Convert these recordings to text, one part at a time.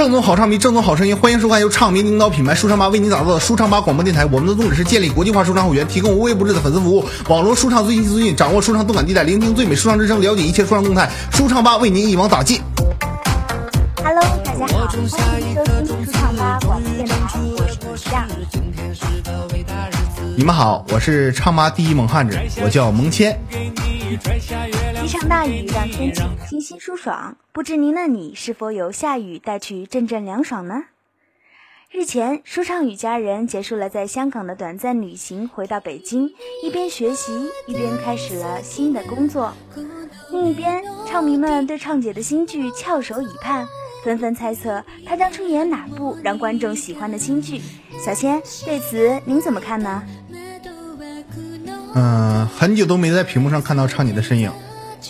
正宗好唱迷，正宗好声音，欢迎收看由唱迷领导品牌舒畅吧为您打造的舒畅吧广播电台。我们的宗旨是建立国际化舒畅会员，提供无微不至的粉丝服务，网络舒畅最新资讯，掌握舒畅动感地带，聆听最美舒畅之声，了解一切舒畅动态。舒畅吧为您一网打尽。Hello，大家好，欢迎收听舒畅吧广播电台，我是李夏。你们好，我是唱吧第一猛汉子，我叫蒙谦。一场大雨让天气清新舒爽，不知您的你是否有下雨带去阵阵凉爽呢？日前，舒畅与家人结束了在香港的短暂旅行，回到北京，一边学习一边开始了新的工作。另一边，唱迷们对畅姐的新剧翘首以盼，纷纷猜测她将出演哪部让观众喜欢的新剧。小仙，对此您怎么看呢？嗯，很久都没在屏幕上看到畅姐的身影，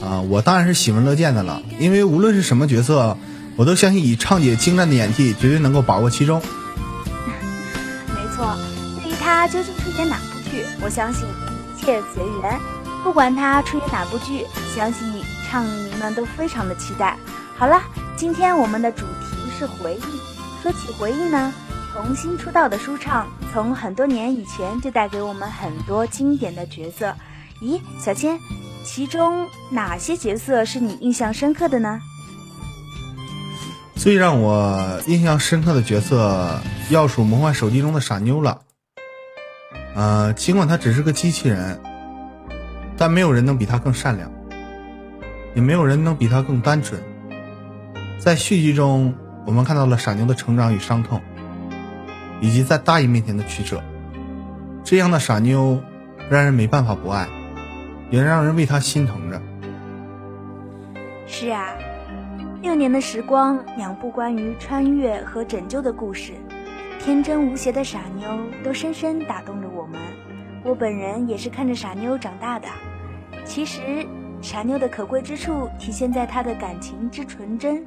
啊，我当然是喜闻乐见的了。因为无论是什么角色，我都相信以畅姐精湛的演技，绝对能够把握其中。没错，对于她究竟出演哪部剧，我相信一切随缘。不管她出演哪部剧，相信唱迷们都非常的期待。好了，今天我们的主题是回忆。说起回忆呢，从新出道的舒畅，从很多年以前就带给我们很多经典的角色。咦，小千，其中哪些角色是你印象深刻的呢？最让我印象深刻的角色，要数《魔幻手机》中的傻妞了。呃，尽管她只是个机器人，但没有人能比她更善良，也没有人能比她更单纯。在续集中，我们看到了傻妞的成长与伤痛，以及在大义面前的曲折。这样的傻妞，让人没办法不爱，也让人为他心疼着。是啊，六年的时光，两部关于穿越和拯救的故事，天真无邪的傻妞都深深打动着我们。我本人也是看着傻妞长大的。其实，傻妞的可贵之处体现在她的感情之纯真。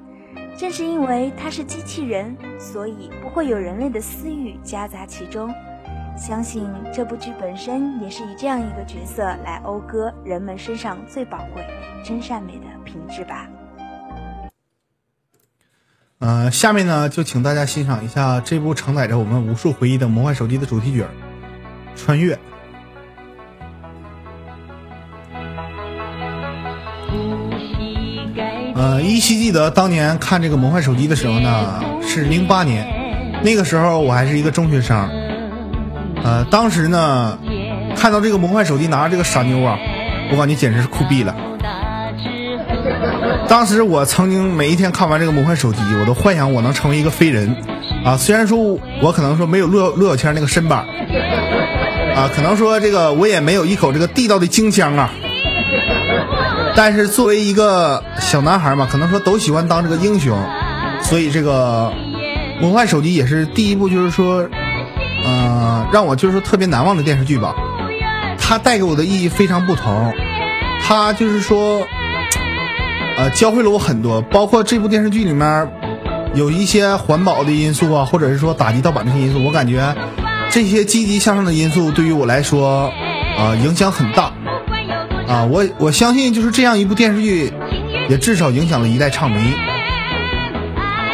正是因为她是机器人，所以不会有人类的私欲夹杂其中。相信这部剧本身也是以这样一个角色来讴歌人们身上最宝贵、真善美的品质吧。呃，下面呢，就请大家欣赏一下这部承载着我们无数回忆的《魔幻手机》的主题曲《穿越》。呃，依稀记得当年看这个《魔幻手机》的时候呢，是零八年，那个时候我还是一个中学生。呃，当时呢，看到这个魔幻手机拿着这个傻妞啊，我感觉简直是酷毙了。当时我曾经每一天看完这个魔幻手机，我都幻想我能成为一个飞人，啊，虽然说我可能说没有陆陆小千那个身板，啊，可能说这个我也没有一口这个地道的京腔啊，但是作为一个小男孩嘛，可能说都喜欢当这个英雄，所以这个魔幻手机也是第一部，就是说，嗯、让我就是说特别难忘的电视剧吧。它带给我的意义非常不同，它就是说。呃，教会了我很多，包括这部电视剧里面有一些环保的因素啊，或者是说打击盗版这些因素，我感觉这些积极向上的因素对于我来说啊、影响很大啊。我我相信就是这样一部电视剧，也至少影响了一代唱迷，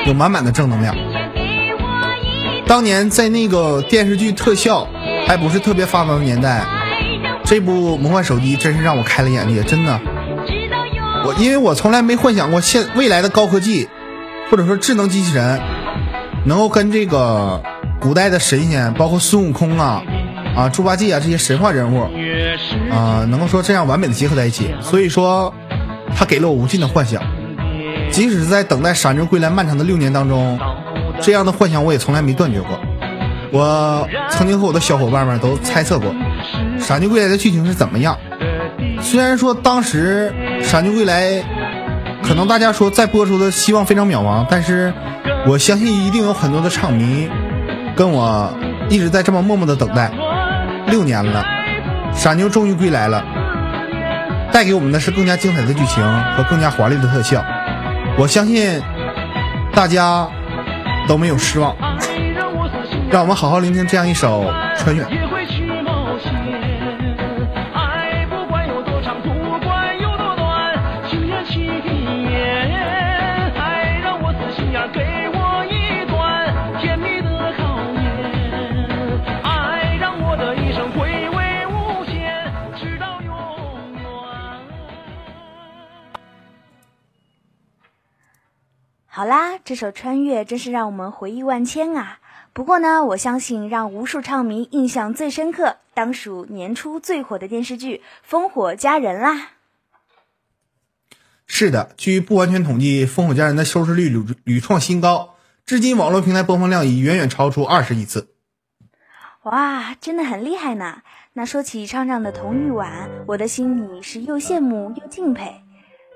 有满满的正能量。当年在那个电视剧特效还不是特别发达的年代，这部《魔幻手机》真是让我开了眼界，真的。我因为我从来没幻想过现未来的高科技，或者说智能机器人，能够跟这个古代的神仙，包括孙悟空啊、啊猪八戒啊这些神话人物，啊、能够说这样完美的结合在一起。所以说，他给了我无尽的幻想。即使是在等待傻妞归来漫长的六年当中，这样的幻想我也从来没断绝过。我曾经和我的小伙伴们都猜测过，傻妞归来的剧情是怎么样。虽然说当时《傻妞归来》可能大家说再播出的希望非常渺茫，但是我相信一定有很多的唱迷跟我一直在这么默默的等待。六年了，傻妞终于归来了，带给我们的是更加精彩的剧情和更加华丽的特效。我相信大家都没有失望，让我们好好聆听这样一首《穿越》。好啦，这首《穿越》真是让我们回忆万千啊！不过呢，我相信让无数唱迷印象最深刻，当属年初最火的电视剧《烽火佳人》啦。是的，据不完全统计，《烽火佳人》的收视率屡屡创新高，至今网络平台播放量已远远超出二十亿次。哇，真的很厉害呢！那说起唱唱的童玉婉，我的心里是又羡慕又敬佩。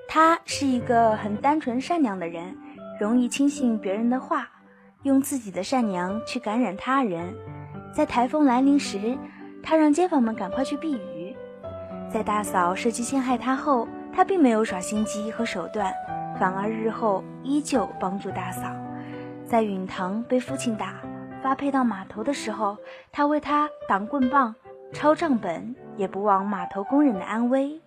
她是一个很单纯善良的人。容易轻信别人的话，用自己的善良去感染他人。在台风来临时，他让街坊们赶快去避雨。在大嫂设计陷害他后，他并没有耍心机和手段，反而日后依旧帮助大嫂。在允堂被父亲打发配到码头的时候，他为他挡棍棒、抄账本，也不忘码头工人的安危。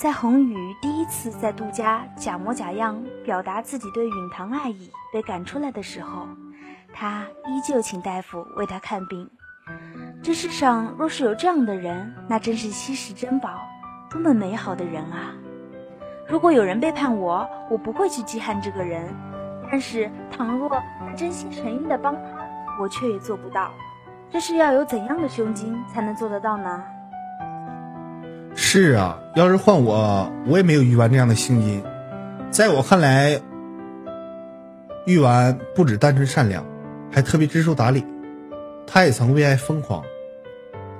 在宏宇第一次在杜家假模假样表达自己对允堂爱意被赶出来的时候，他依旧请大夫为他看病。这世上若是有这样的人，那真是稀世珍宝，多么美好的人啊！如果有人背叛我，我不会去记恨这个人；但是倘若他真心诚意的帮他，我却也做不到。这是要有怎样的胸襟才能做得到呢？是啊，要是换我，我也没有玉丸这样的心机。在我看来，玉丸不止单纯善良，还特别知书达理。他也曾为爱疯狂，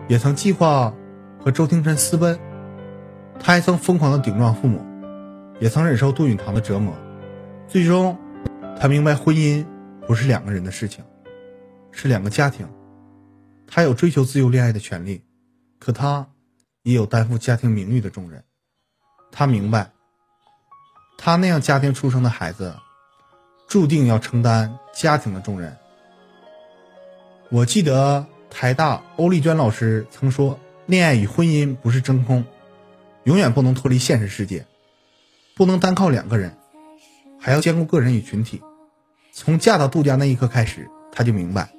也曾计划和周廷琛私奔。他还曾疯狂的顶撞父母，也曾忍受杜允堂的折磨。最终，他明白婚姻不是两个人的事情，是两个家庭。他有追求自由恋爱的权利，可他。也有担负家庭名誉的重任，他明白，他那样家庭出生的孩子，注定要承担家庭的重任。我记得台大欧丽娟老师曾说：“恋爱与婚姻不是真空，永远不能脱离现实世界，不能单靠两个人，还要兼顾个人与群体。”从嫁到杜家那一刻开始，他就明白，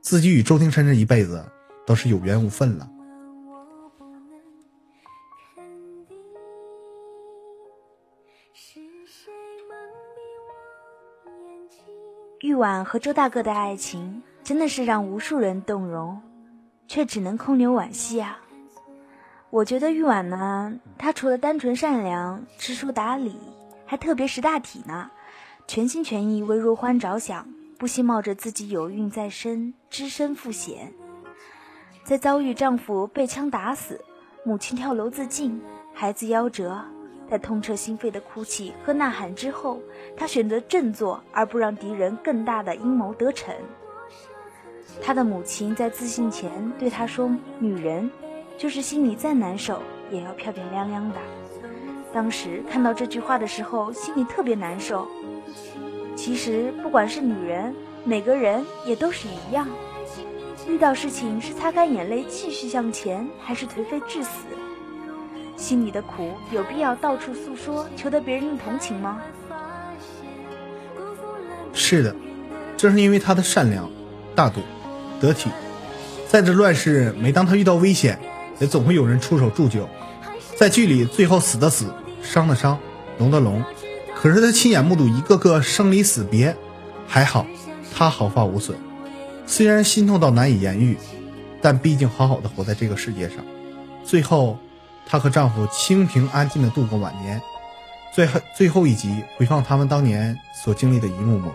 自己与周庭琛这一辈子都是有缘无分了。玉婉和周大哥的爱情真的是让无数人动容，却只能空留惋惜啊！我觉得玉婉呢，她除了单纯善良、知书达理，还特别识大体呢，全心全意为若欢着想，不惜冒着自己有孕在身、只身赴险。在遭遇丈夫被枪打死、母亲跳楼自尽、孩子夭折。在痛彻心扉的哭泣和呐喊之后，他选择振作，而不让敌人更大的阴谋得逞。他的母亲在自信前对他说：“女人，就是心里再难受，也要漂漂亮亮的。”当时看到这句话的时候，心里特别难受。其实，不管是女人，每个人也都是一样。遇到事情是擦干眼泪继续向前，还是颓废致死？心里的苦有必要到处诉说，求得别人的同情吗？是的，正是因为他的善良、大度、得体，在这乱世，每当他遇到危险，也总会有人出手助救。在剧里，最后死的死，伤的伤，聋的聋，可是他亲眼目睹一个个生离死别，还好他毫发无损。虽然心痛到难以言喻，但毕竟好好的活在这个世界上。最后。她和丈夫清平安静的度过晚年，最后最后一集回放他们当年所经历的一幕幕，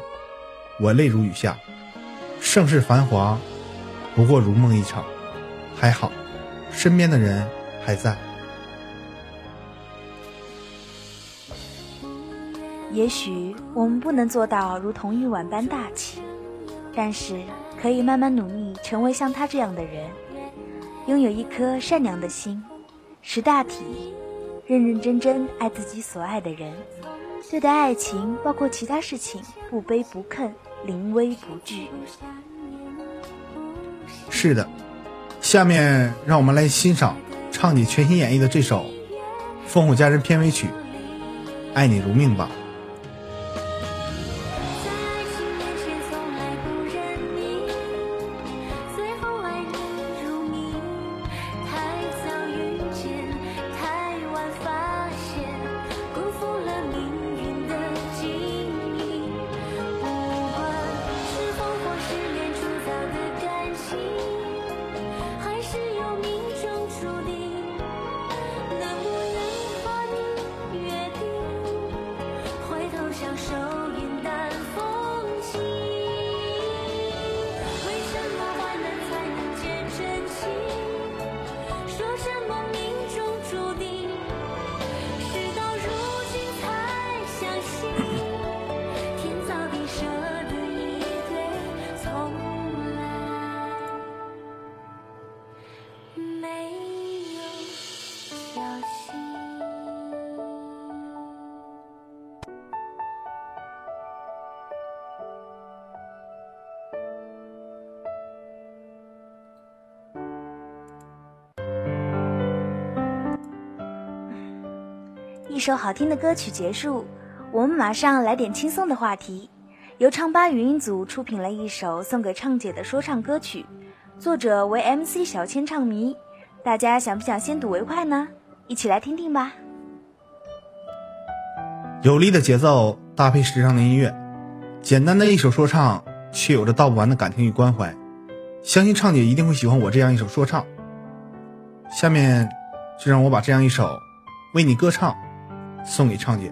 我泪如雨下。盛世繁华，不过如梦一场，还好，身边的人还在。也许我们不能做到如同玉婉般大气，但是可以慢慢努力，成为像她这样的人，拥有一颗善良的心。识大体，认认真真爱自己所爱的人，对待爱情，包括其他事情，不卑不亢，临危不惧。是的，下面让我们来欣赏唱你全新演绎的这首《烽火佳人》片尾曲《爱你如命》吧。一首好听的歌曲结束，我们马上来点轻松的话题。由唱吧语音组出品了一首送给畅姐的说唱歌曲，作者为 MC 小千唱迷。大家想不想先睹为快呢？一起来听听吧。有力的节奏搭配时尚的音乐，简单的一首说唱，却有着道不完的感情与关怀。相信畅姐一定会喜欢我这样一首说唱。下面，就让我把这样一首《为你歌唱》送给畅姐。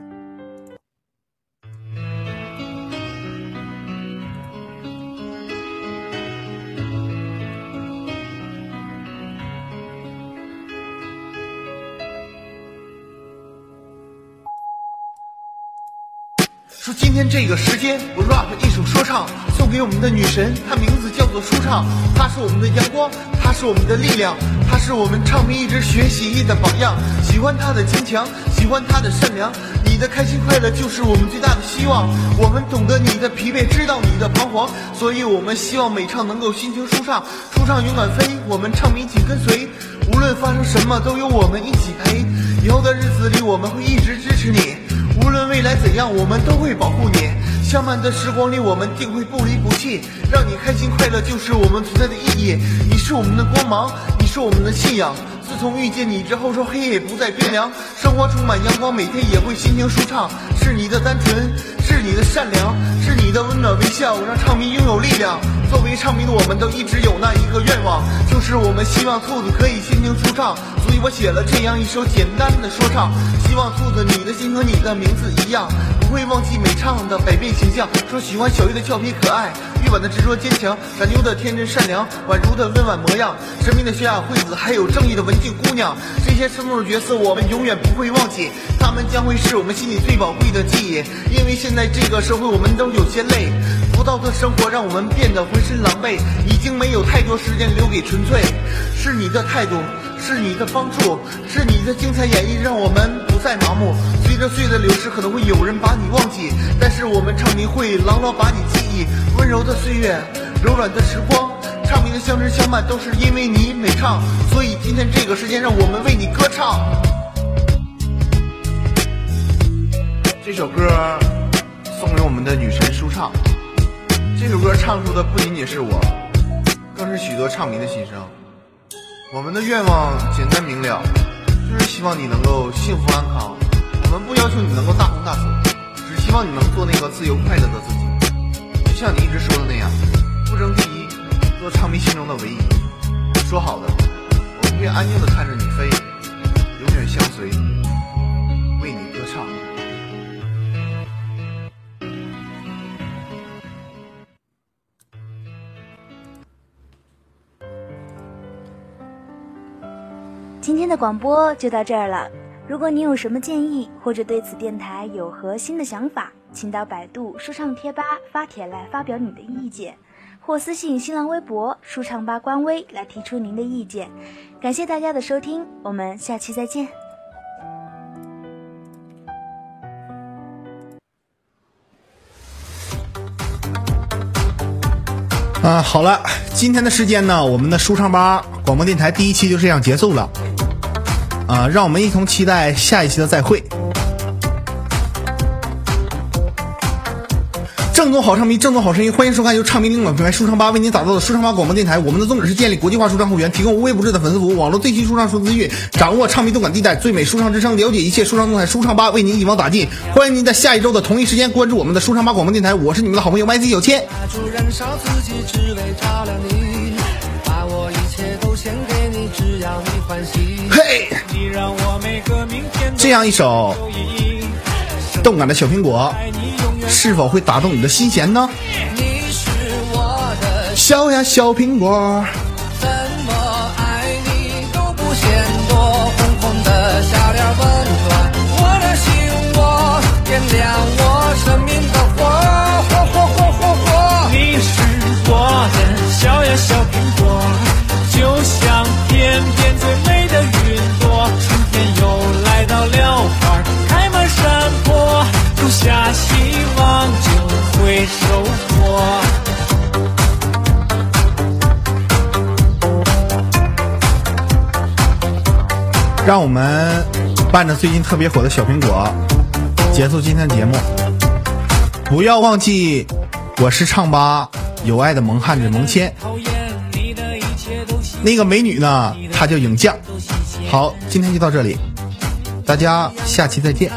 说今天这个时间，我 rap 一首说唱，送给我们的女神，她名字叫做舒畅，她是我们的阳光，她是我们的力量，她是我们唱迷一直学习的榜样。喜欢她的坚强，喜欢她的善良，你的开心快乐就是我们最大的希望。我们懂得你的疲惫，知道你的彷徨，所以我们希望每唱能够心情舒畅，舒畅勇敢飞，我们唱迷紧跟随，无论发生什么都有我们一起陪。以后的日子里，我们会一直支持你。无论未来怎样，我们都会保护你。相伴的时光里，我们定会不离不弃，让你开心快乐就是我们存在的意义。你是我们的光芒，你是我们的信仰。自从遇见你之后，说黑夜不再冰凉，生活充满阳光，每天也会心情舒畅。是你的单纯，是你的善良，是你的温暖微笑，让唱迷拥有力量。作为唱迷的我们，都一直有那一个愿望，就是我们希望兔子可以心情舒畅。所以我写了这样一首简单的说唱，希望兔子你的心和你的名字一样，不会忘记美唱的百变形象。说喜欢小玉的俏皮可爱，玉婉的执着坚强，傻妞的天真善良，宛如的温婉模样，神秘的雪雅惠子，还有正义的文静姑娘，这些生动的角色我们永远不会忘记，他们将会是我们心里最宝贵的记忆。因为现在这个社会我们都有些累，浮躁的生活让我们变得浑身狼狈，已经没有太多时间留给纯粹。是你的态度，是你的帮助，是你的精彩演绎，让我们不再麻木。随着岁月的流逝，可能会有人把你忘记，但是我们唱迷会牢牢把你记忆。温柔的岁月，柔软的时光，唱迷的相知相伴，都是因为你美唱。所以今天这个时间，让我们为你歌唱。这首歌送给我们的女神舒畅。这首歌唱出的不仅仅是我，更是许多唱迷的心声。我们的愿望简单明了，就是希望你能够幸福安康。我们不要求你能够大红大紫，只希望你能做那个自由快乐的自己。就像你一直说的那样，不争第一，做唱迷心中的唯一。说好的，我们会安静的看着你飞，永远相随，今天的广播就到这儿了。如果你有什么建议，或者对此电台有何新的想法，请到百度说唱贴吧发帖来发表你的意见，或私信新浪微博说唱吧官微来提出您的意见。感谢大家的收听，我们下期再见。啊，好了，今天的时间呢，我们的舒畅吧广播电台第一期就这样结束了。啊，让我们一同期待下一期的再会。正宗好唱迷，正宗好声音，欢迎收看由唱迷领导品牌舒畅吧为您打造的舒畅吧广播电台。我们的宗旨是建立国际化舒畅会员，提供无微不至的粉丝服务，网络最新舒畅数字资讯，掌握唱迷动感地带最美舒畅之声，了解一切舒畅动态。舒畅吧为您一网打尽。欢迎您在下一周的同一时间关注我们的舒畅吧广播电台。我是你们的好朋友 YZ 有谦。蜡烛燃烧自己，只为照亮你，把我一切都献给，嘿，你让我每个明天都这样一首。动感的小苹果，是否会打动你的心弦呢？你是我的，小呀小苹果。让我们伴着最近特别火的小苹果，结束今天的节目。不要忘记，我是唱吧有爱的萌汉子萌谦。那个美女呢，她叫影酱。好，今天就到这里，大家下期再见。